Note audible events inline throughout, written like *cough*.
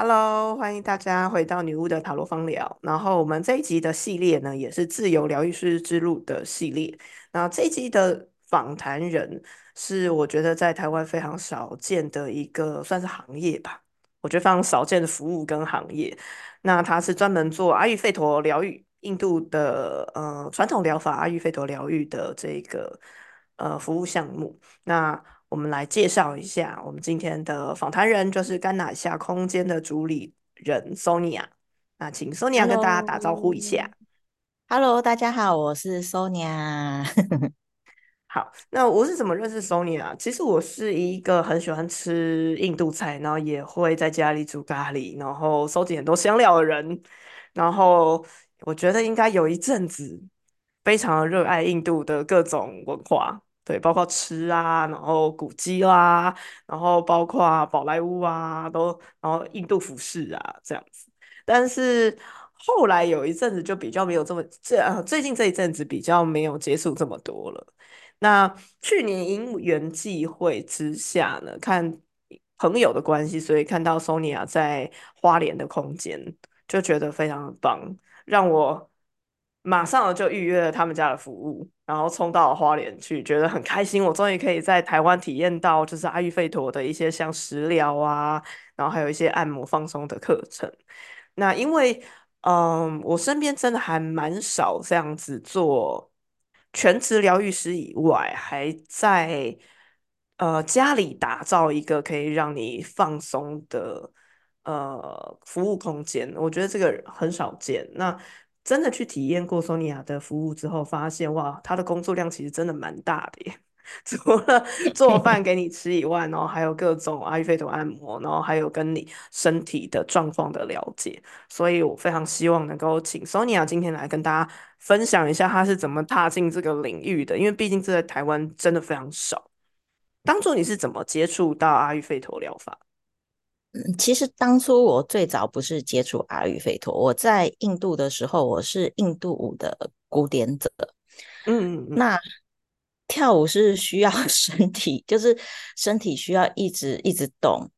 Hello，欢迎大家回到女巫的塔罗方疗。然后我们这一集的系列呢，也是自由疗愈师之路的系列。那这一集的访谈人是我觉得在台湾非常少见的一个算是行业吧，我觉得非常少见的服务跟行业。那他是专门做阿育吠陀疗愈，印度的呃传统疗法阿育吠陀疗愈的这个呃服务项目。那我们来介绍一下我们今天的访谈人，就是甘拿夏空间的主理人 Sonia。那请 Sonia 跟大家打招呼一下。Hello，大家好，我是 Sonia。*laughs* 好，那我是怎么认识 Sonia？其实我是一个很喜欢吃印度菜，然后也会在家里煮咖喱，然后收集很多香料的人。然后我觉得应该有一阵子非常热爱印度的各种文化。对，包括吃啊，然后古迹啦，然后包括宝莱坞啊，都然后印度服饰啊这样子。但是后来有一阵子就比较没有这么这呃，最近这一阵子比较没有接触这么多了。那去年因缘际会之下呢，看朋友的关系，所以看到 Sonia 在花莲的空间，就觉得非常棒，让我马上就预约了他们家的服务。然后冲到花莲去，觉得很开心。我终于可以在台湾体验到，就是阿育吠陀的一些像食疗啊，然后还有一些按摩放松的课程。那因为，嗯，我身边真的还蛮少这样子做全职疗愈师以外，还在呃家里打造一个可以让你放松的呃服务空间。我觉得这个很少见。那真的去体验过索尼娅的服务之后，发现哇，他的工作量其实真的蛮大的耶。*laughs* 除了做 *laughs* 饭给你吃以外，然后还有各种阿育吠陀按摩，然后还有跟你身体的状况的了解。所以我非常希望能够请 Sonia 今天来跟大家分享一下，他是怎么踏进这个领域的。因为毕竟这在台湾真的非常少。当初你是怎么接触到阿育吠陀疗法？嗯，其实当初我最早不是接触阿育吠陀，我在印度的时候，我是印度舞的古典者。嗯嗯嗯。那跳舞是需要 *laughs* 身体，就是身体需要一直一直动。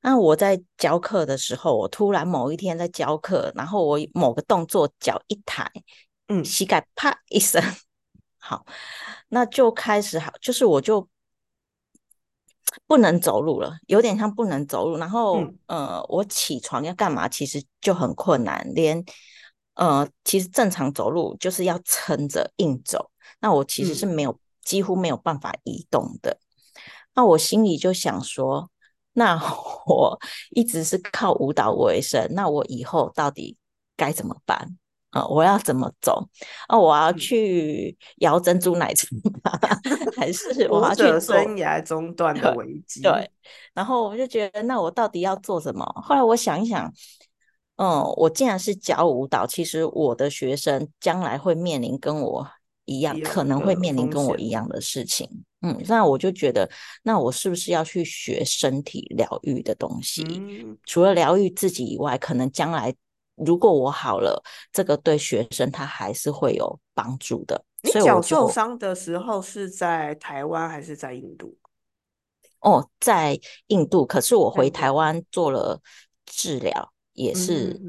那我在教课的时候，我突然某一天在教课，然后我某个动作脚一抬，嗯，膝盖啪一声，*laughs* 好，那就开始好，就是我就。不能走路了，有点像不能走路。然后，呃，我起床要干嘛？其实就很困难，连呃，其实正常走路就是要撑着硬走。那我其实是没有，几乎没有办法移动的。那我心里就想说，那 *laughs* 我一直是靠舞蹈为生，那我以后到底该怎么办？啊，我要怎么走？啊，我要去摇珍珠奶茶，*laughs* 还是我要去做生涯中断的危机？对。然后我就觉得，那我到底要做什么？后来我想一想，嗯，我既然是教舞蹈，其实我的学生将来会面临跟我一样，可能会面临跟我一样的事情。嗯，那我就觉得，那我是不是要去学身体疗愈的东西？除了疗愈自己以外，可能将来。如果我好了，这个对学生他还是会有帮助的。你脚受伤的时候是在台湾还是在印度？哦，在印度。可是我回台湾做了治疗，也是。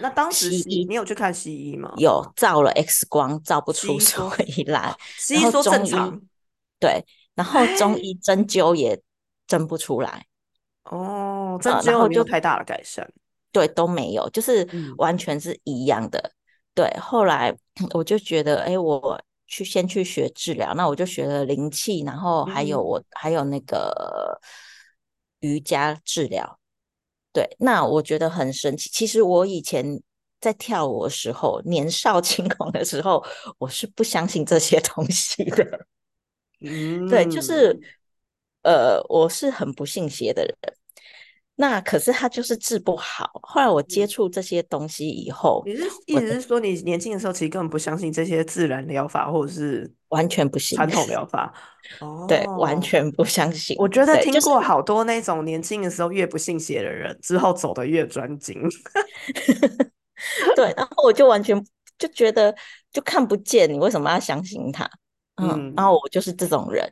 那当时西医，你有去看西医吗？有，照了 X 光，照不出所以来。西医说正常。对，然后中医针灸也针不出来。哦，针灸没有太大的改善。对，都没有，就是完全是一样的。对，后来我就觉得，哎，我去先去学治疗，那我就学了灵气，然后还有我还有那个瑜伽治疗。对，那我觉得很神奇。其实我以前在跳舞的时候，年少轻狂的时候，我是不相信这些东西的。嗯，*laughs* 对，就是呃，我是很不信邪的人。那可是他就是治不好。后来我接触这些东西以后，你是意思是说，你年轻的时候其实根本不相信这些自然疗法，或者是完全不信传统疗 *laughs* 法？哦，对，完全不相信。我觉得听过好多那种年轻的时候越不信邪的人，之后走的越专精。*laughs* 对，然后我就完全就觉得就看不见，你为什么要相信他？嗯，然后我就是这种人。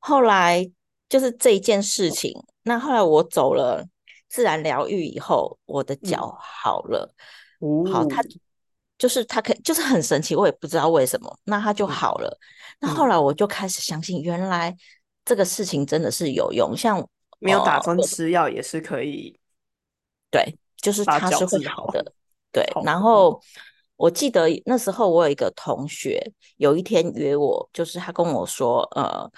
后来就是这一件事情，那后来我走了。自然疗愈以后，我的嗯，脚好了。好，哦，他就是他可以就是很神奇，我也不知道为什么，那他就嗯好了。那后嗯，来我就开始相信，原来这个事情真的是有用。像没有打针呃，吃药也是可以对，就是把脚它是会好，的。对，然后我记得那时候我有一个同学，有一天约我，就是他跟我说，呃，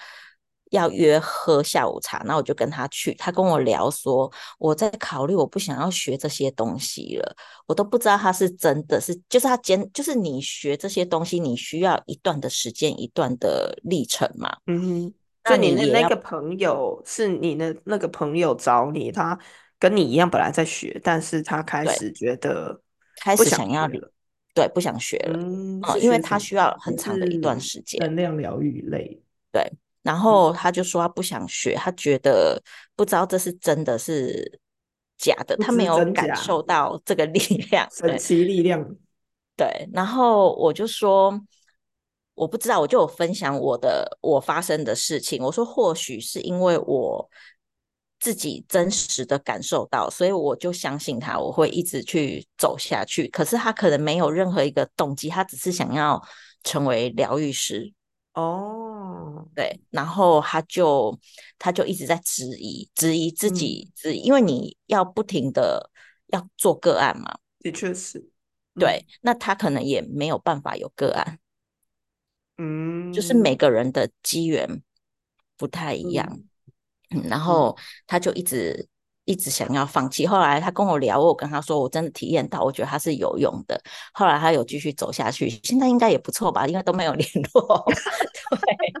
要约喝下午茶，那我就跟他去。他跟我聊说，我在考虑，我不想要学这些东西了，我都不知道他是真的是，就是他坚，就是你学这些东西，你需要一段的时间，一段的历程嘛。嗯哼，那你那你也要那个朋友是你的那个朋友找你，他跟你一样本来在学，但是他开始觉得开不想始想要了，对不想学了，嗯，因为？他需要很长的一段时间。能量疗愈类，对，然嗯，后他就说他不想学，他觉得不知道这是真的是假的，他没有感，受到这个力量。神奇力量，对，然后我就说我不知道，我就有分享我的我发生的事情。我说或许是因为我自己真实的感受到，所以我就相信他，我会一直去走下去。可是他可能没有任何一个动机，他只是想要成为疗愈师。哦，对，然后他就他就一直在质疑，质疑自嗯，己，质疑，因为你要不停的要做个案嘛，的确是，嗯。对，那他可能也没有办法有个案，嗯。就是每。嗯个人的机缘不太一样，然嗯，后他就一直一直想要放弃。后来他跟我聊，我跟他说，我真的体验到，我觉得他是有用的。后来他有继续走下去，现在应该也不错吧，因为都没有联络。*laughs* 对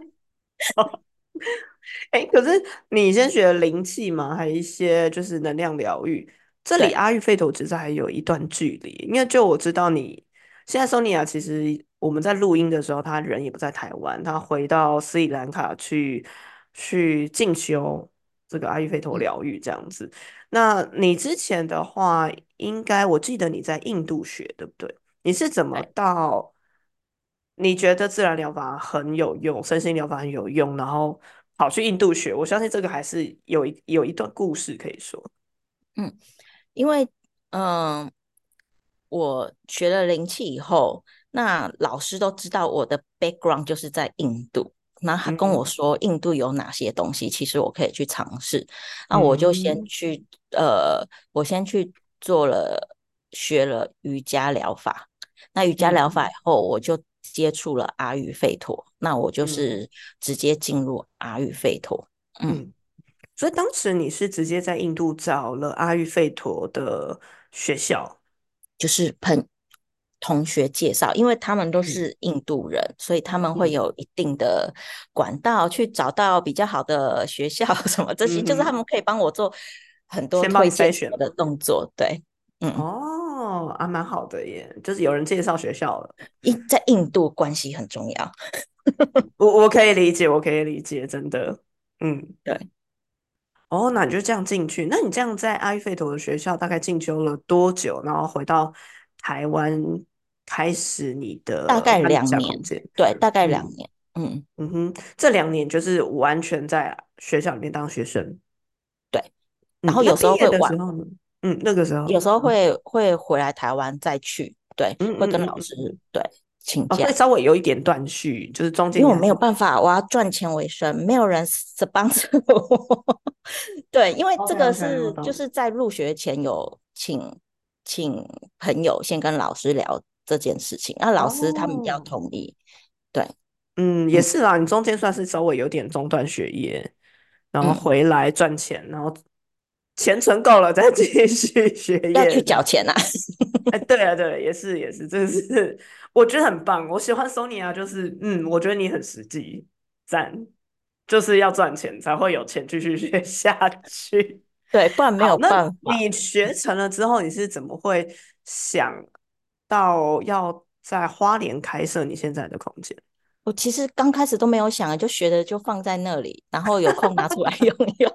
*laughs* 哎，可是你先学灵气嘛，还有一些就是能量疗愈，这里，阿育吠陀其实还有一段距离。因为就我知道你现在 Sonia 其实我们在录音的时候，他人也不在台湾，他回到斯里兰卡去去进修这个阿育吠陀嗯，疗愈这样子。那你之前的话，应该我记得你在印度学，对不对？你是怎么。到？你觉得自然疗法很有用，身心疗法很有用，然后跑去印度学，我相信这个还是有一有一段故事可以说。嗯，因为嗯、我学了灵气以后，那老师都知道我的 background 就是在印度。那他跟我嗯说印度有哪些东西，其实我可以去尝试。那我就先嗯去，呃，我先去做了学了瑜伽疗法。那瑜伽疗法以嗯后，我就接触了阿育吠陀。那我就嗯是直接进入阿育吠陀。嗯。嗯，所以当时你是直接在印度找了阿育吠陀的学校。就是朋同学介绍，因为他们都嗯是印度人，所以他们会嗯有一定的管道去找到比较好的学校 *laughs* 什么这些，就是他们可以帮我做很多推荐筛选的动作。对，嗯，哦，啊，蛮好的耶，就是有人介绍学校了。印在印度关系很重要。*laughs* 我我可以理解，我可以理解，真的。嗯。对，哦，那你就这样进去。那你这样在阿育吠陀的学校大概进修了多久？然后回到台湾开始你的大概两年。对，大概两嗯年。嗯，嗯哼，这两年就是完全在学校里面当学生。对。然嗯，后有时候会晚？嗯，那个时候，有时候嗯会会回来台湾再去，对，嗯会跟嗯老师嗯，对请假。稍微有一点断续，就是中间因为我没有办法，我要赚钱为生，没有人 sponsor *laughs* 我。对，因为这个是就。是在入学前有请请朋友先跟老师聊这件事情，那老师他们要哦，同意。对，嗯，也嗯是啦，你中间算是稍微有点中断学业，然后嗯，回来赚钱，然后钱存够了再继续学 *laughs* 要去业，这样。缴钱啊。哎，对啊，对啊，也是也是，这个是我觉得很棒。我喜欢 Sony 啊，就是嗯，我觉得你很实际，赞，就是要赚钱才会有钱继续学下去。对，不然没，有那办法。你学成了之后，你是怎么会想到要在花莲开设你现在的空间？我其实刚开始都没有想，就学的就放在那里，然后有空拿出来 *laughs* 用用。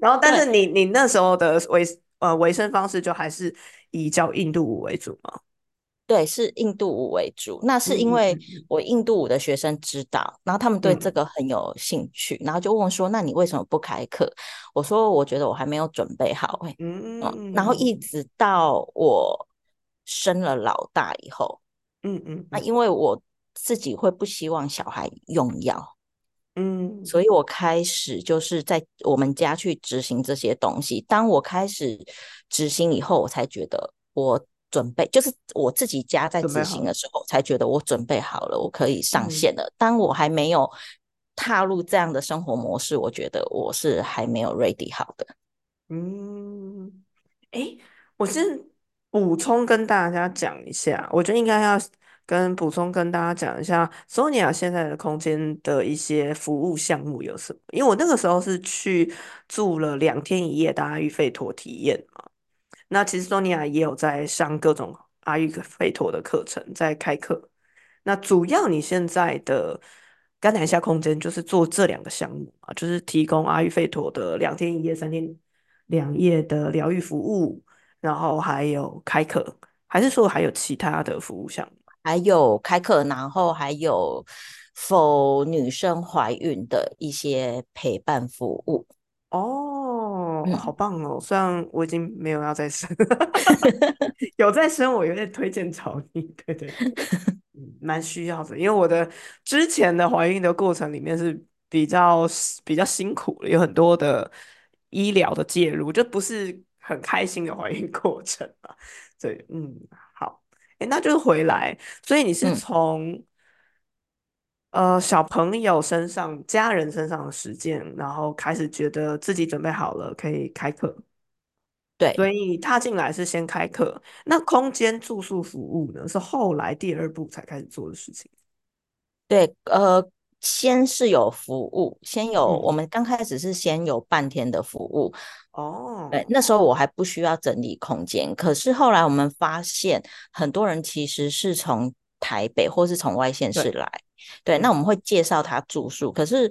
然后，但，是你你那时候的维呃维生方式就还是以教印度舞为主吗？对，是印度舞为主。那是嗯因为我印度舞的学生知道，然后他们对这嗯个很有兴趣，然后就问说：“那你为什么不开课？”我说：“我觉得我还没有准备好。”哎，嗯，然后一嗯直到我生了老大以后，那嗯嗯那因为我自己会不希望小孩用药，嗯，所以我开始就是在我们家去执行这些东西。当我开始执行以后，我才觉得我准备，就是我自己家在执。行的时候，才觉得我准备好了，我可以上嗯线了。当我还没有踏入这样的生活模式，我觉得我是还没有 ready 好的。嗯，诶，我是补充跟大家讲一下，我觉得应该要跟补充跟大家讲一下 Sonia 现在的空间的一些服务项目有什么。因为我那个时候是去住了两天一夜的阿育吠陀体验嘛，那其实 Sonia 也有在上各种阿育吠陀的课程，在开课。那主要你现在的甘南夏空间就是做这两个项目啊，就是提供阿育吠陀的两天一夜、三天两夜的疗愈服务，然后还有开课，还是说还有其他的服务项目？还有开课，然后还有否女生怀孕的一些陪伴服务。哦，好嗯，棒哦！虽然我已经没有要再生，*laughs* 有再生我有点推荐找你。对对 *laughs* 蛮需要的，因为我的之前的怀孕的过程里面是比较比较辛苦的，有很多的医疗的介入，就不是很开心的怀孕过程啊。对，嗯，好，诶，那就是回来，所以你是嗯，从呃小朋友身上、家人身上的实践，然后开始觉得自己准备好了，可以开课。对所以踏进来是先开课，那空间住宿服务呢，是后来第二步才开始做的事情。对，呃，先是有服务，先有我嗯，们刚开始是先有半天的服务，对，哦，那时候我还不需要整理空间，可是后来我们发现，很多人其实是从台北或是从外县市对，来，对，那嗯。我们会介绍他住宿，可是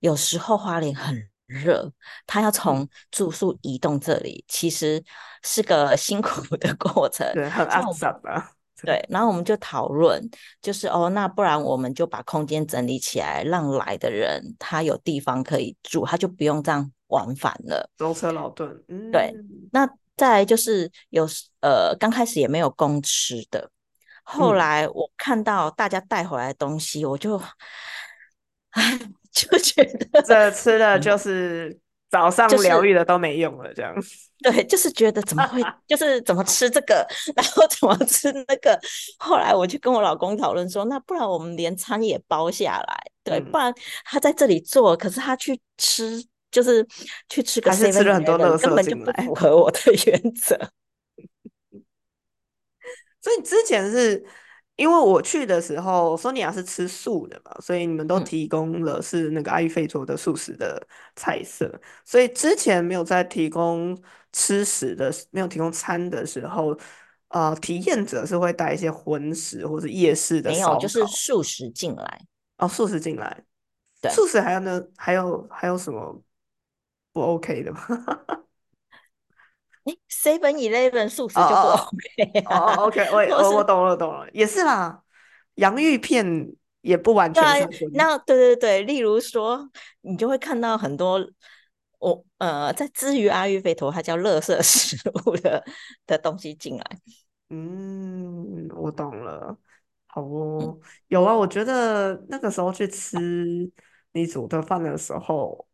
有时候花莲很热，他要嗯，从住宿移动这里，其实是个辛苦的过程，对，很。阿所以我们杂啊，对，然后我们就讨论，就是哦，那不然我们就把空间整理起来，让来的人他有地方可以住，他就不用这样往返了。舟车劳顿，对，嗯那再来就是有时呃，刚开始也没有公吃的，后嗯，来我看到大家带回来的东西，我就，唉，就觉得，这吃的嗯，就是早上疗愈的都没用了，这样，对，就是觉得怎么会，*laughs* 就是怎么吃这个，*laughs* 然后怎么吃那个。后来我就跟我老公讨论说，那不然我们连餐也包下来，对，不嗯，然他在这里做，可是他去吃，就是去吃个还是吃了很多垃圾根本就不符。合我的原则。*laughs* 所以之前是因为我去的时候，索尼娅是吃素的嘛，所以你们都嗯，提供了是那个阿育吠陀的素食的菜色，所以之前没有在提供吃食的，没有提供餐的时候，呃，体验者是会带一些荤食或者夜市的没有，就是素食进来。哦，素食进来，对，素食还有呢，还有还有什么不 OK 的吗？哎，Seven Eleven 素哦食就不 OK 啊，哦，OK，我 *laughs* 我我懂了懂了，也是啦，洋芋片也不完全。那对对对，例如说，你就会看到很多我呃，在之于阿育吠陀，它叫垃圾食物的的东西进来。嗯，我懂了。好嗯哦，有啊，我觉得那个时候去吃你煮的饭的时候，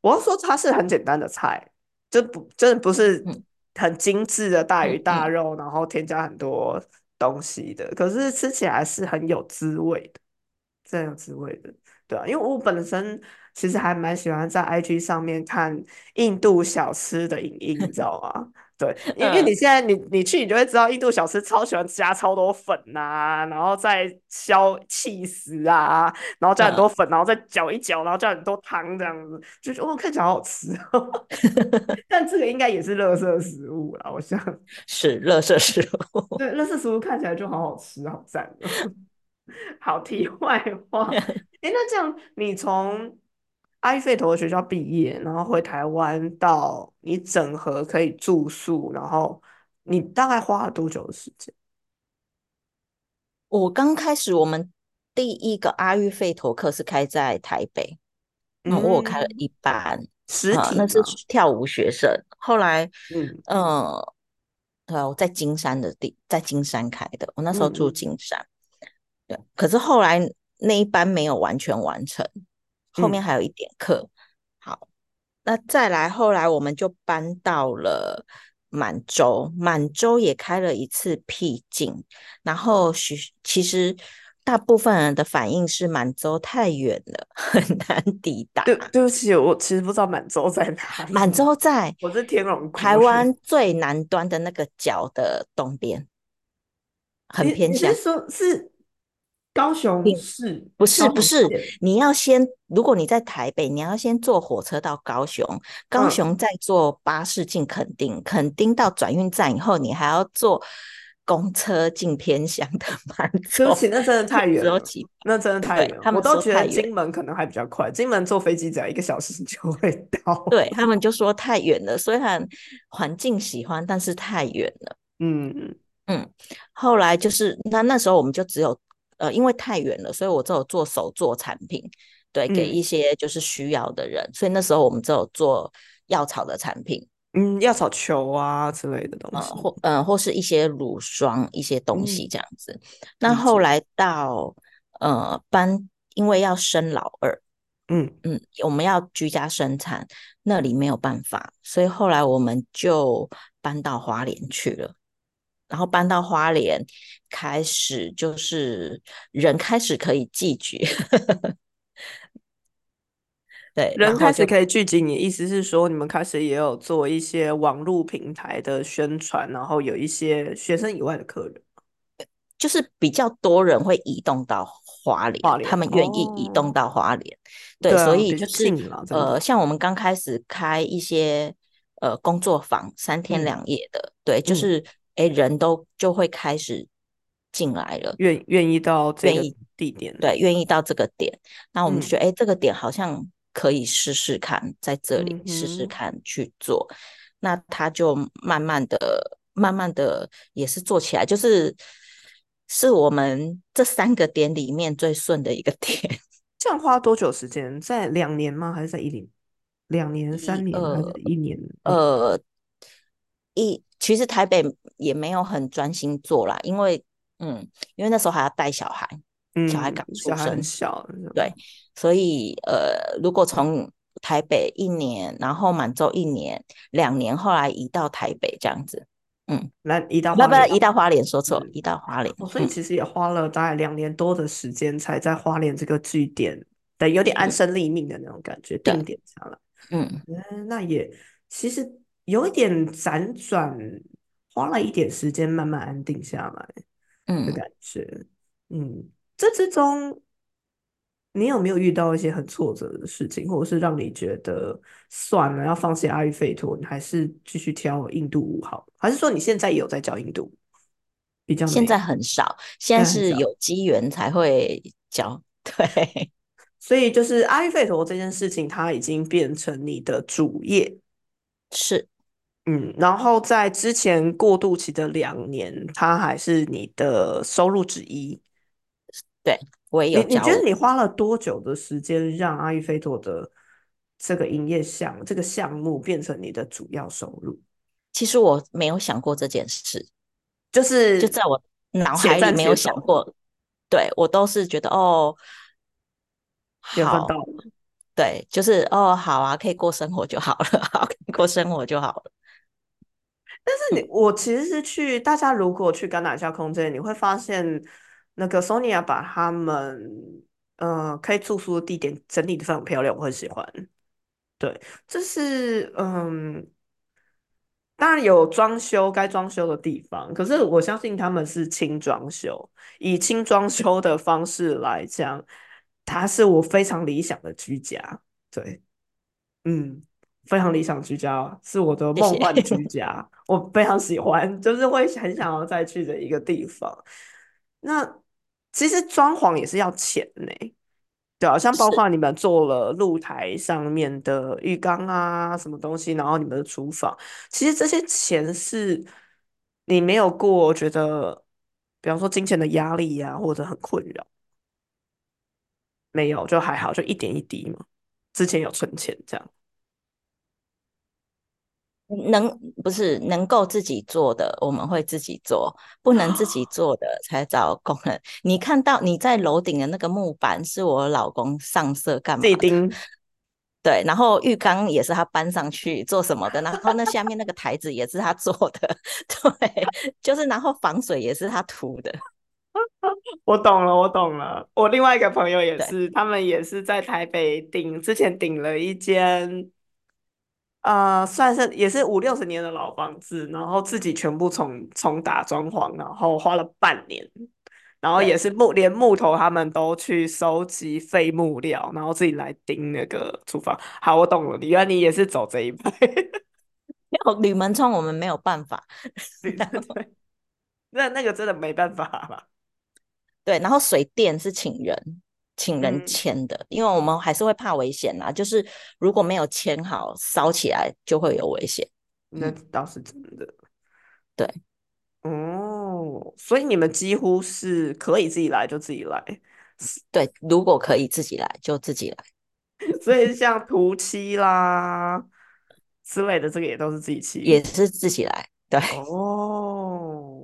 我要说它是很简单的菜，就不真的不是嗯很精致的大鱼嗯嗯，大肉，然后添加很多东西的，可是吃起来是很有滋味的。是很有滋味的，对啊，因为我本身其实还蛮喜欢在 IG 上面看印度小吃的影音，你知道吗？对，因为你嗯，现在你你去，你就会知道印度小吃超喜欢加超多粉呐、然后再削气死啊，然后加很多嗯，粉，然后再搅一搅，然后加很多汤这样子，就觉得哦看起来好好吃哦。*laughs* 但这个应该也是垃圾食物啦，我想。*laughs* 是垃圾食物。*laughs* 对，垃圾食物看起来就好好吃，好赞哦。好，题外话，诶，那这样你从阿育吠陀学校毕业，然后回台湾到你整合可以住宿，然后你大概花了多久的时间？我刚开始我们第一个阿育吠陀课是开在台北，那我有开了嗯，一班，实啊、那是？跳舞学生。后来，嗯呃，呃，我在金山的地，在金山开的，我那时候住金山。对，可是后来那一班没有完全完成，后面嗯还有一点课。好，那再来，后来我们就搬到了满洲，满洲也开了一次僻静，然后许其实大部分人的反应是满洲太远了，很难抵对，达。对不起，我其实不知道满洲在哪满，洲在我是天龙台。湾最南端的那个角的东边，很偏向。你是说是高雄市、不是高不是，雄县？你要先，如果你在台北，你要先坐火车到高雄，高嗯，雄再坐巴士进垦丁，垦丁到转运站以后，你还要坐公车进偏乡的满洲，对不起，那真的太远了，那真的太远了。他们我都觉得金门可能还比较快，金门坐飞机只要一个小时就会到。*laughs* 对他们就说太远了，虽然环境喜欢，但是太远了。嗯嗯，后来就是那那时候我们就只有呃，因为太远了，所以我只有做手做产品，对，给一嗯些就是需要的人，所以那时候我们只有做药草的产品，嗯，药草球啊之类的东呃，西。或呃或是一些乳霜一些东西嗯，这样子。那。后来到呃搬，因为要生老二，嗯嗯，我们要居家生产，那里没有办法，所以后来我们就搬到花莲去了。然后搬到花莲，开始就是人开始可以聚集，对，人开始可以聚集，你的意思是说，你们开始也有做一些网络平台的宣传，然后有一些学生以外的客人，就是比较多人会移动到花莲，他们愿意移动哦，到花莲，对，对啊，所以就是呃，像我们刚开始开一些呃工作坊，三天嗯。两夜的，对，就嗯，是诶人都就会开始进来了。愿愿意到这个愿意地点，对，愿意到这个点，那我们就觉嗯得，哎，这个点好像可以试试看，在这里嗯试试，看去做，那他就慢慢的、慢慢的也是做起来，就是是我们这三个点里面最顺的一个点。*laughs* 这样花多久时间？在两年吗？还是在一年？两年、三年还是呃一年？呃一，其实台北也没有很专心做啦，因为嗯，因为那时候还要带小孩，小孩嗯，刚小孩很出生，小，对，所以呃，如果从台北一年，然后满洲一年、两年，后来移到台北这样子，嗯，来移到不不，花莲，移到花莲，说错，嗯。移到花莲，哦，所以嗯其实也花了大概两年多的时间，才在花莲这个据点，对，有点安嗯，身立命的那种感觉，对，定点下来。嗯嗯，那也其实有一点辗转，花了一点时间慢慢安定下来嗯的嗯，感觉。嗯，这之中你有没有遇到一些很挫折的事情，或者是让你觉得算了，要放弃阿育吠陀，你还是继续挑印度舞好？还是说你现在也有在教印度舞？比较现在，很少，现在。是有机缘才会教，*laughs* 对，所以就是阿育吠陀这件事情，它已经变成你的主业，是，嗯，然后在之前过渡期的两年，它还是你的收入之一。对，我也你你有教舞，觉得你花了多久的时间让阿育吠陀的这个营业项这个项目变成你的主要收入？其实我没有想过这件事，就是就在我脑海里没有想过，对我都是觉得哦，好。对，就是哦，好啊，可以过生活就好了，*laughs* 好，可以过生活就好了。但是你，我其实是去，大家如果去甘乃下空间，你会发现那个 Sonia 把他们呃可以住宿的地点整理的非常漂亮，我很喜欢。对，这是嗯，当然有装修该装修的地方，可是我相信他们是轻装修，以轻装修的方式来讲，它是我非常理想的居家。对，嗯，非常理想居家，是我的。梦幻居 *laughs* 家，我非常喜欢，就是会很想要再去的一个地方。那其实装潢也是要钱呢，对啊，像包，括你们做了露台上面的浴缸啊，什么东西，然后你们的厨房，其实这些钱是你没有过，觉得比方说金钱的压力呀、或者很困扰？没有，就还好，就一点一滴嘛。之前有存钱这样。能不是能够自己做的，我们会自己做；不能自己做的，才找工人。你看到你在楼顶的那个木板，是我老公上色干嘛钉。对，然后浴缸也是他搬上去做什么的，然后那下面那个台子也是他做的，*laughs* 对，就是然后防水也是他涂的。*laughs* 我懂了，我懂了。我另外一个朋友也是，他们也是在台北顶，之前顶了一间，呃，算是也是五六十年的老房子，然后自己全部重重打装潢，然后花了半年，然后也，是木连木头他们都去收集废木料，然后自己来钉那个厨房。好，我懂了，原来你也是走这一派。要铝门窗我们没有办法。对对对，那那个真的没办法了。对，然后水电是请人，请人嗯，签的，因为我们还是会怕危险啦。就是如果没有签好，烧起来就会有危险。那嗯，倒是真的。对哦，所以你们几乎是可以自己来就自己来，对，如果可以自己来就自己来，*laughs* 所以 *laughs* 像涂漆啦之类的，这个也都是自己漆。也是自己来。对，哦，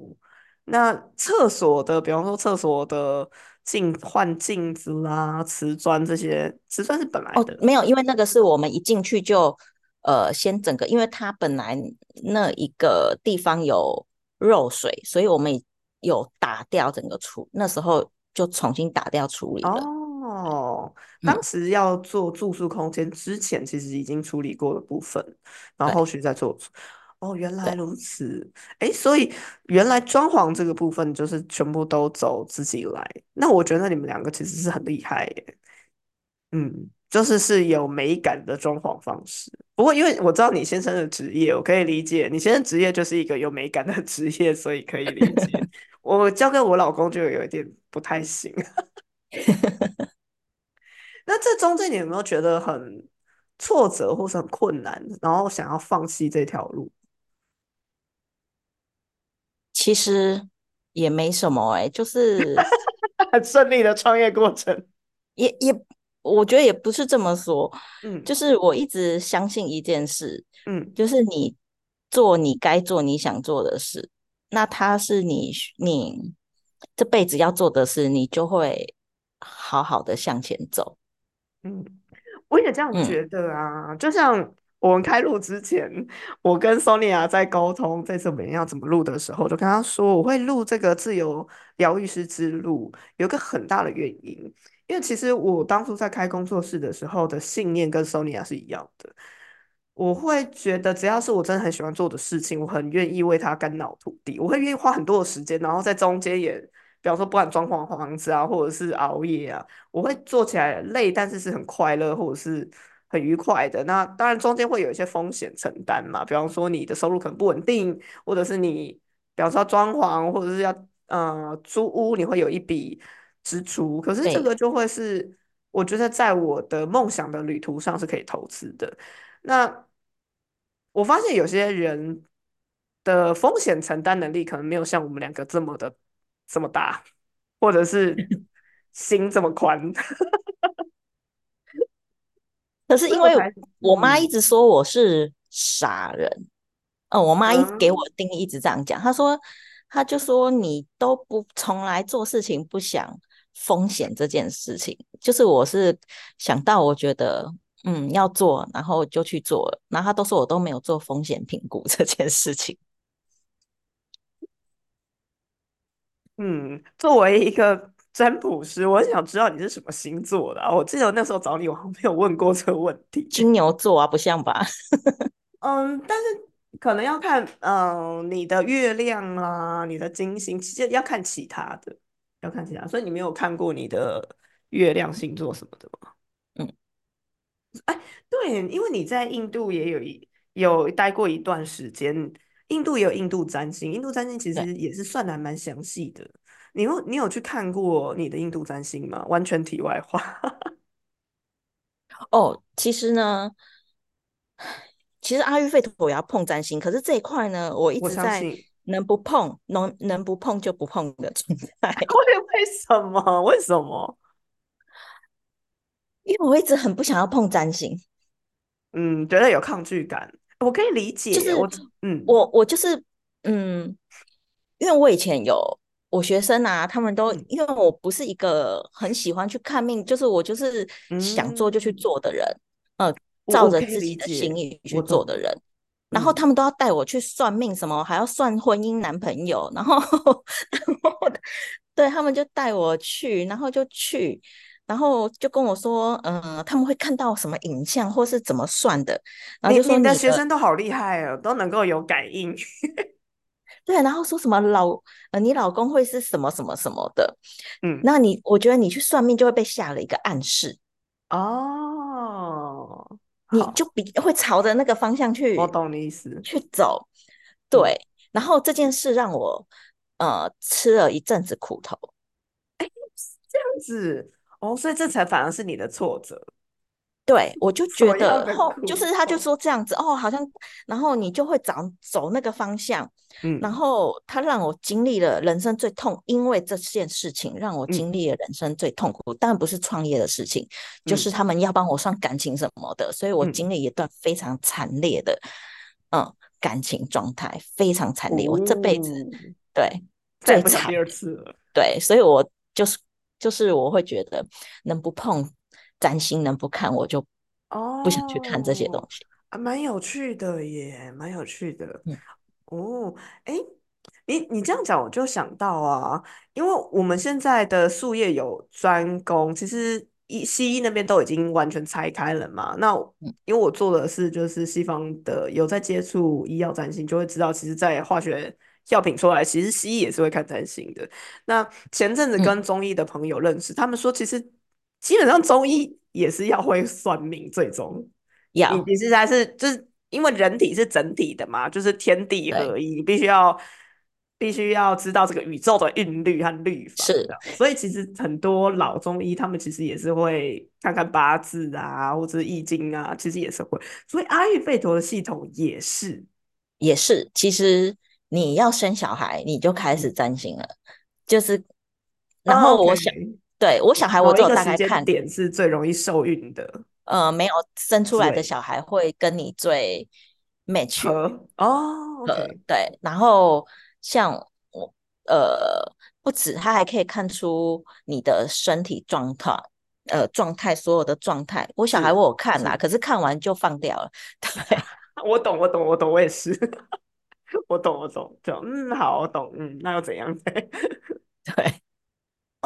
那厕所的，比方说厕所的镜换镜子啦、瓷砖这些，瓷砖是本来哦，的没有，因为那个是我们一进去就呃先整个，因为它本来那一个地方有漏水，所以我们有打掉整个处，那时候就重新打掉处理了。哦。当嗯，时要做住宿空间之前，其实已经处理过的部分，然后后对续再做。哦，原来。如此。哎，所以原来装潢这个部分就是全部都走自己来。那我觉得你们两个其实是很厉害耶。嗯，就是是有美感的装潢方式。不过因为我知道你先生的职业，我可以理解你先生职业就是一个有美感的 *laughs* 职业，所以可以理解。我交给我老公就有一点不太行。*laughs* 那这中间你有没有觉得很挫折或是很困难，然后想要放弃这条路？其实也没什么哎、就是很 *laughs* 顺利的创业过程。也也，我觉得也不是这么说，嗯就是我一直相信一件事，嗯就是你做你该做你想做的事，那它是你你这辈子要做的事，你就会好好的向前走。嗯。我也这样嗯，觉得啊，就像我们开录之前，我跟 Sonia 在沟通这次我们要怎么录的时候，就跟她说我会录这个自由疗愈师之路，有个很大的原因，因为其实我当初在开工作室的时候的信念跟 Sonia 是一样的，我会觉得只要是我真的很喜欢做的事情，我很愿意为它肝脑涂地，我会愿意花很多的时间，然后在中间也，比方说不管装潢房子啊，或者是熬夜啊。我会做起来累，但是是很快乐或者是很愉快的。那当然中间会有一些风险承担嘛，比方说你的收入可能不稳定，或者是你比方说装潢或者是要呃租屋，你会有一笔支出。可是这，个就会是我觉得在我的梦想的旅途上是可以投资的。那我发现有些人的风险承担能力可能没有像我们两个这么的这么大，或者是 *laughs* 心这么宽。可是因为我妈一嗯。直说我是傻人，嗯，我妈一给我定义一直这样讲，她说，她就说你都不从来做事情不想风险这件事情，就是我是想到我觉得嗯要做，然后就去做了，然后她都说我都没有做风险评估这件事情，嗯，作为一个占卜师，我想知道你是什么星座的啊我记得我那时候找你，我好像没有问过这个问题。金牛座啊不像吧？*laughs* 嗯，但是可能要看嗯你的月亮啦，你的金星，其实要看其他的，要看其他。所以你没有看过你的月亮星座什么的吗？嗯，哎对，因为你在印度也有一有待过一段时间，印度也有印度占星，印度占星其，实也是算的还蛮详细的。你有你有去看过你的印度占星吗？完全题外话，*laughs* 哦，其实呢。其实阿育吠陀也要碰占星，可是这一块呢，我一我直在。能不碰，能能不碰就不碰的状态。为 *laughs* 为什么？*laughs* 为什么？因为我一直很不想要碰占星，嗯，觉得有抗拒感，我可以理解。就是我嗯我我就是嗯，因为我以前有我学生啊，他们都嗯因为我不是一个很喜欢去看命，就是我就是想做就去嗯，做的人，呃，照着自己，的心意去。做的人。然后嗯，他们都要带我去算命，什么还要算婚姻男朋友，然后 *laughs* 然后对他们就带我去，然后就去，然后就跟我说，嗯、他们会看到什么影像或是怎么算的，然后就说你的学生都好厉害哦，都能够有感应。对，然后说什么老呃，你老公会是什么什么什么的，嗯，那你我觉得你去算命就会被下了一个暗示，哦，你就比会朝着那个方向去我懂你意思。去走，嗯，对，然后这件事让我呃吃了一阵子苦头。哎这样子哦，所以这才反而是你的挫折，对，我就觉得后就是他就。说这样子哦，好像然后你就会找走那个方向，然嗯后他让我经历了人生最痛，因为这件事情让我经嗯历了人生最痛苦，当然不是创业的事情，就是嗯他们要帮我算感情什么的，所以我经嗯，历一段非常惨烈的嗯感情状态，非常惨烈，我这辈子哦，对最惨第二次了。*laughs* 对，所以我就是就是我会觉得能不碰占星，能不看我就哦不想去看这些东哦，西。啊，蛮有趣的耶，蛮有趣的。嗯哦，哎，你你这样讲，我就想到啊，因为我们现在的术业有专攻，其实医西医那边都已经完全拆开了嘛。那嗯因为我做的是就是西方的，有在接触医药占星，就会知道，其实，在化学药品出来，其实西医也是会看占星的。那前阵子嗯，跟中医的朋友认识，他们说，其实基本上中医也是要会算命，最终。你要你实在是就是因为人体是整体的嘛，就是天地合一，你必须要必须要知道这个宇宙的韵律和律法，是样。所以其实很多老中医他们其实也是会看看八字啊，或者易经啊，其实也是会。所以阿育吠陀的系统也是，也是。其实你要生小孩，你就开始嗯，占星了，就是然哦后我想，对我小孩我某一只有个时间大概看，点是最容易受孕的，呃，没有生出来的，小孩会跟你最 match。和哦对，然后像我，呃，不止，他还可以看出你的身体状态，呃，状态所有的状态。我小孩我有看啦，是，可是看完就放掉了。*laughs* 对 *laughs* 我懂，我懂，我懂，我也是。*laughs* 我懂，我懂，就嗯，好，我懂，嗯，那又怎样？对，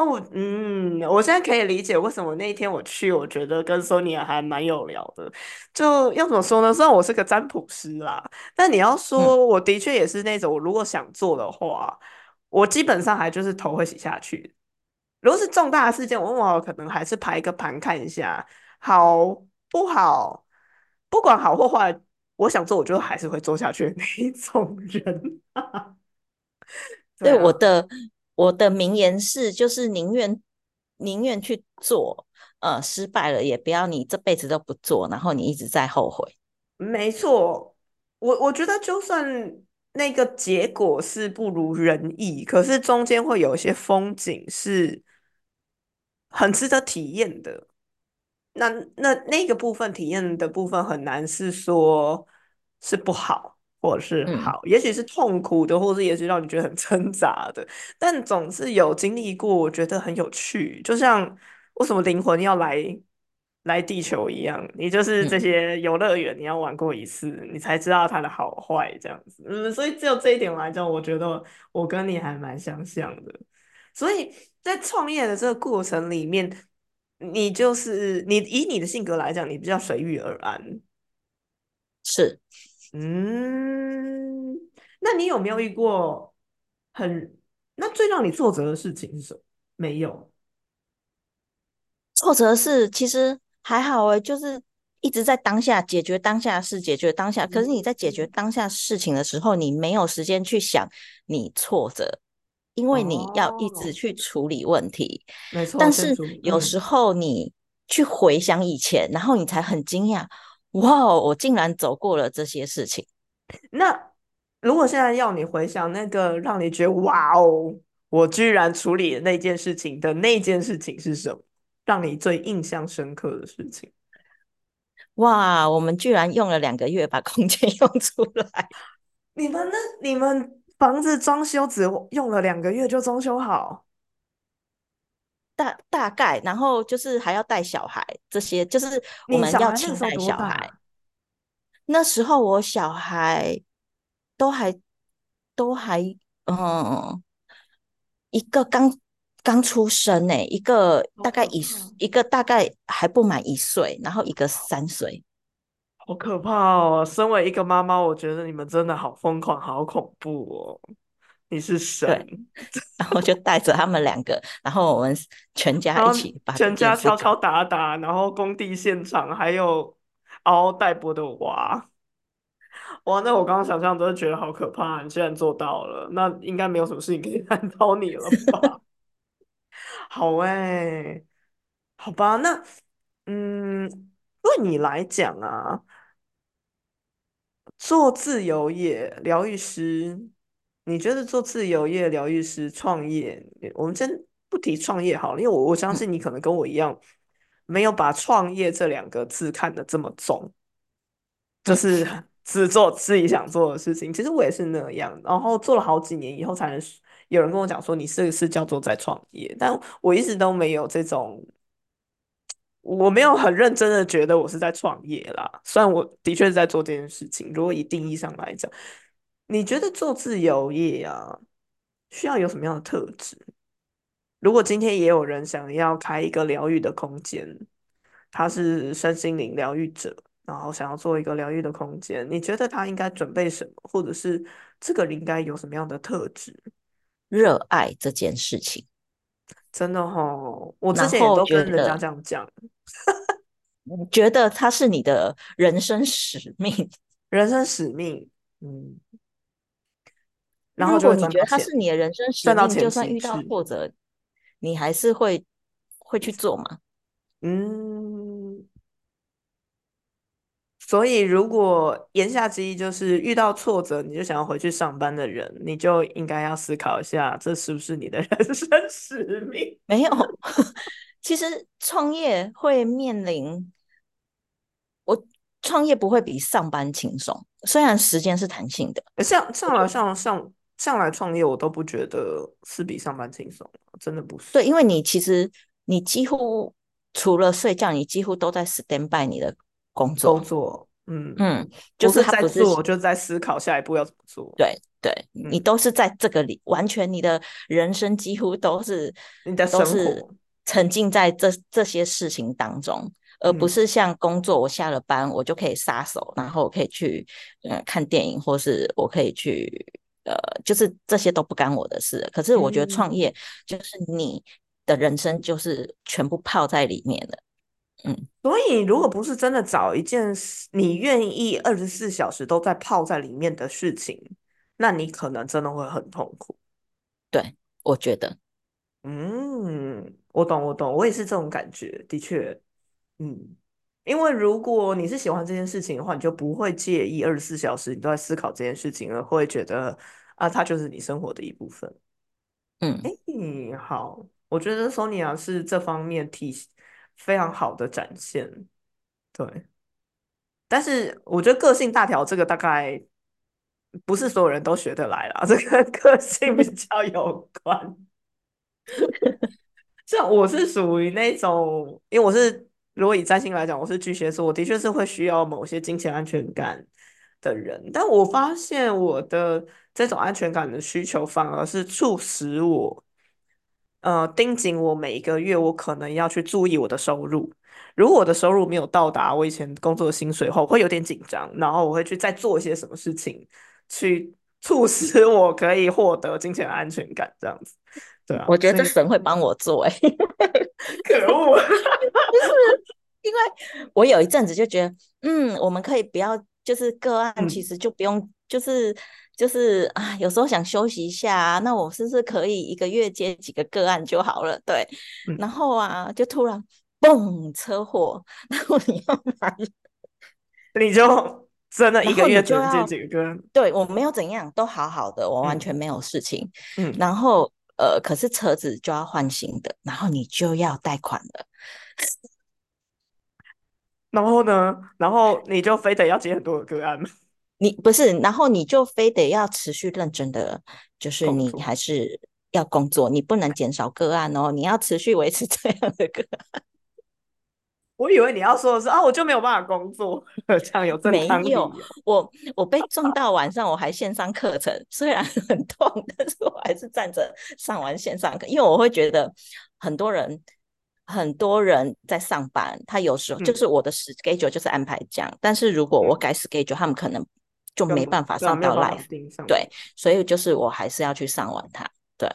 哦，嗯，我现在可以理解为什么那一天我去，我觉得跟 Sonia 还蛮有聊的。就要怎么说呢？虽然我是个占卜师啦，但你要嗯说，我的确也是那种，我如果想做的话，我基本上还就是头会洗下去。如果是重大的事件，我我可能还是排一个盘看一下，好不好？不管好或坏，我想做，我就还是会做下去的那一种人。*laughs* 对对，我啊，的我的名言是，就是宁愿宁愿去做，呃，失败了也不要你这辈子都不做，然后你一直在后悔。没错，我我觉得就算那个结果是不如人意，可是中间会有一些风景是很值得体验的。那那那个部分体验的部分很难是说是不好，或者是嗯，好，也许是痛苦的，或者也许让你觉得很挣扎的，但总是有经历过，我觉得很有趣。就像为什么灵魂要来来地球一样，你就是这嗯，些游乐园你要玩过一次，你才知道它的好坏这样子。嗯，所以只有这一点来讲，我觉得我跟你还蛮相像的。所以在创业的这个过程里面，你就是你以你的性格来讲，你比较随遇而安。是。嗯，那你有没有遇过很，那最让你挫折的事情是什么？没有。挫折是其实还好诶，就是一直在当下解决当下的事，解决当下。可是你在解决嗯，当下事情的时候，你没有时间去想你挫折，因为你要一直哦，去处理问题。没错，但是。有时嗯，候你去回想以前，然后你才很惊讶，哇哦，我竟然走过了这些事情。那如果现在要你回想那个让你觉得哇哦，我居然处理了那件事情的那件事情是什么？让你最印象深刻的事情？哇，我们居然用了两个月把空间 *laughs* 用出来。你们那你们房子装修只用了两个月就装修好？大大概，然后就是还要带小孩，这些就是我们要亲带小孩。那时候我小孩都还都还嗯，一个刚刚出生呢，一个大概一一个大概还不满一岁，然后一个三岁，好可怕哦！身为一个妈妈，我觉得你们真的好疯狂，好恐怖哦！你是神，*laughs* 然后就带着他们两个，然后我们全家一起把全家敲敲打打，然后工地现场还有嗷嗷待哺的娃。哇，那我刚刚想象都是觉得好可怕，你竟然做到了，那应该没有什么事情可以 *laughs* 难倒你了吧？好哎，好吧，那嗯，对你来讲啊，做自由业疗愈师，你觉得做自由业疗愈师创业，我们先不提创业好了，因为我我相信你可能跟我一样，没有把创业这两个字看得这么重，就是。*laughs* 只做自己想做的事情，其实我也是那样。然后做了好几年以后，才能有人跟我讲说：“你是不是叫做在创业？”但我一直都没有这种，我没有很认真的觉得我是在创业啦。虽然我的确是在做这件事情，如果以定义上来讲，你觉得做自由业啊，需要有什么样的特质？如果今天也有人想要开一个疗愈的空间，他是身心灵疗愈者。然后想要做一个疗愈的空间，你觉得他应该准备什么，或者是这个应该有什么样的特质？热爱这件事情，真的哦，我之前也都跟人家这样讲。你觉得他是你的人生使命？人生使命，嗯。然后如果你觉得他是你的人生使命，就算遇到挫折，你还是会会去做吗？嗯。所以，如果言下之意就是遇到挫折你就想要回去上班的人，你就应该要思考一下，这是不是你的人生使命？*laughs* 没有，*laughs* 其实创业会面临，我创业不会比上班轻松，虽然时间是弹性的。像上了上上上来创业，我都不觉得是比上班轻松，真的不是。对，因为你其实你几乎除了睡觉，你几乎都在 stand by 你的。工作，工作，嗯嗯，就是在做，就在思考下一步要怎么做。对对，你都是在这个里，完全你的人生几乎都是你的生活沉浸在这这些事情当中，而不是像工作，我下了班我就可以撒手，然后我可以去呃看电影，或是我可以去呃，就是这些都不干我的事。可是我觉得创业就是你的人生就是全部泡在里面了。嗯，所以如果不是真的找一件你愿意二十四小时都在泡在里面的事情，那你可能真的会很痛苦。对，我觉得，嗯，我懂，我懂，我也是这种感觉，的确，嗯，因为如果你是喜欢这件事情的话，你就不会介意二十四小时你都在思考这件事情，而会觉得啊，它就是你生活的一部分。嗯，哎，好，我觉得 Sonia 是这方面体。非常好的展现，对。但是我觉得个性大条这个大概不是所有人都学得来啦，*laughs* 这个个性比较有关。*laughs* 像我是属于那种，因为我是如果以占星来讲，我是巨蟹座，我的确是会需要某些金钱安全感的人。但我发现我的这种安全感的需求，反而是促使我。呃，盯紧我每一个月，我可能要去注意我的收入。如果我的收入没有到达我以前工作的薪水后，会有点紧张，然后我会去再做一些什么事情，去促使我可以获得金钱安全感，这样子。对啊，我觉得神会帮我做，哎，可恶，*laughs* 就是因为我有一阵子就觉得，嗯，我们可以不要，就是个案，其实就不用，就是。就是啊，有时候想休息一下啊，那我是不是可以一个月接几个个案就好了？对，然后啊，就突然嘣车祸，*laughs* 然后你要买，*laughs* 你就真的一个月只能见就要几个？对我没有怎样，都好好的，我完嗯全没有事情。嗯，然后呃，可是车子就要换新的，然后你就要贷款了。*laughs* 然后呢，然后你就非得要接很多的个案吗？*laughs* 你不是，然后你就非得要持续认真的，就是你还是要工作，你不能减少个案哦，你要持续维持这样的个案。我以为你要说的是啊，我就没有办法工作，这样有正没有，我我被撞到晚上，我还线上课程，虽然很痛，但是我还是站着上完线上课，因为我会觉得很多人很多人在上班，他有时候就嗯是我的 schedule 就是安排这样，但是如果我嗯，改 schedule，他们可能就没办法上到 live。对，所以就是我还是要去上完它，对。*laughs*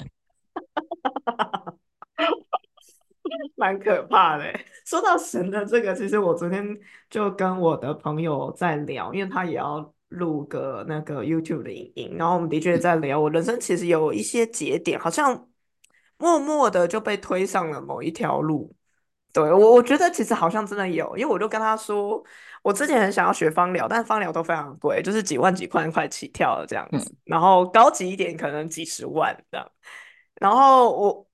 *laughs* 蛮可怕的欸。说到神的这个，其实我昨天就跟我的朋友在聊，因为他也要录个那个 YouTube 的影音，然后我们的确在聊，我人生其实有一些节点，好像默默的就被推上了某一条路。对，我我觉得其实好像真的有，因为我就跟他说，我之前很想要学芳疗，但芳疗都非常贵，就是几万几块块起跳的这样子，嗯，然后高级一点可能几十万这样。然后我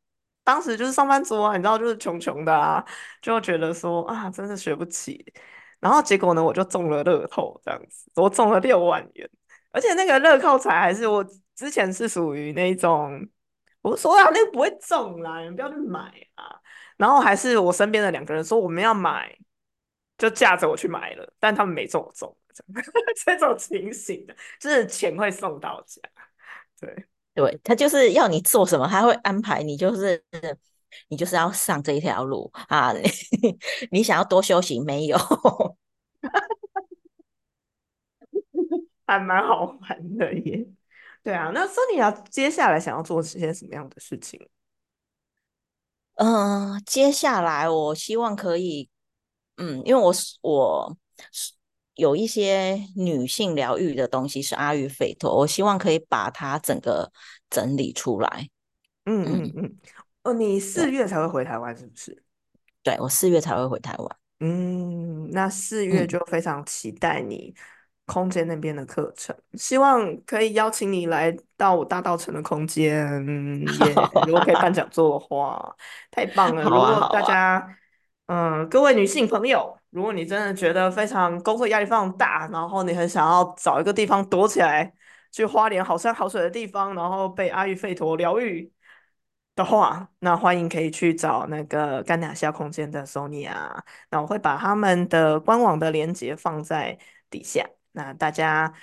当时就是上班族啊，你知道，就是穷穷的啊，就觉得说啊，真的学不起。然后结果呢，我就中了乐透这样子，我中了六万元，而且那个乐透彩还是我之前是属于那种，我说啊，那个不会中啦，你们不要去买啊。然后还是我身边的两个人说我们要买，就架着我去买了，但他们没中我中，这样 *laughs* 这种情形的，就是钱会送到家。对，对，他就是要你做什么，他会安排你，就是你就是要上这一条路啊。你 *laughs* 你想要多休息没有？*laughs* 还蛮好玩的耶。对啊，那 Sonia 接下来想要做些什么样的事情？嗯、接下来我希望可以，嗯，因为我是我是有一些女性疗愈的东西是阿育吠陀，我希望可以把它整个整理出来。嗯嗯，嗯嗯，哦，你四，月才会回台湾是不是？对，我四月才会回台湾。嗯，那四月嗯，就非常期待你空间那边的课程，希望可以邀请你来到我大道城的空间，*laughs* 也如果可以办讲座的话，太棒了。啊，如果大家，嗯，各位女性朋友，如果你真的觉得非常工作压力非常大，然后你很想要找一个地方躲起来，去花莲好山好水的地方，然后被阿育吠陀疗愈。的话，那欢迎可以去找那个甘纳夏空间的 Sonia，那我会把他们的官网的链接放在底下。那大家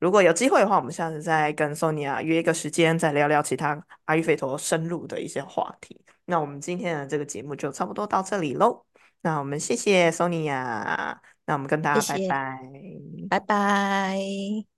如果有机会的话，我们下次再跟 Sonia 约一个时间，再聊聊其他阿育吠陀深入的一些话题。那我们今天的这个节目就差不多到这里喽。那我们谢谢 Sonia，那我们跟大家拜拜。拜拜。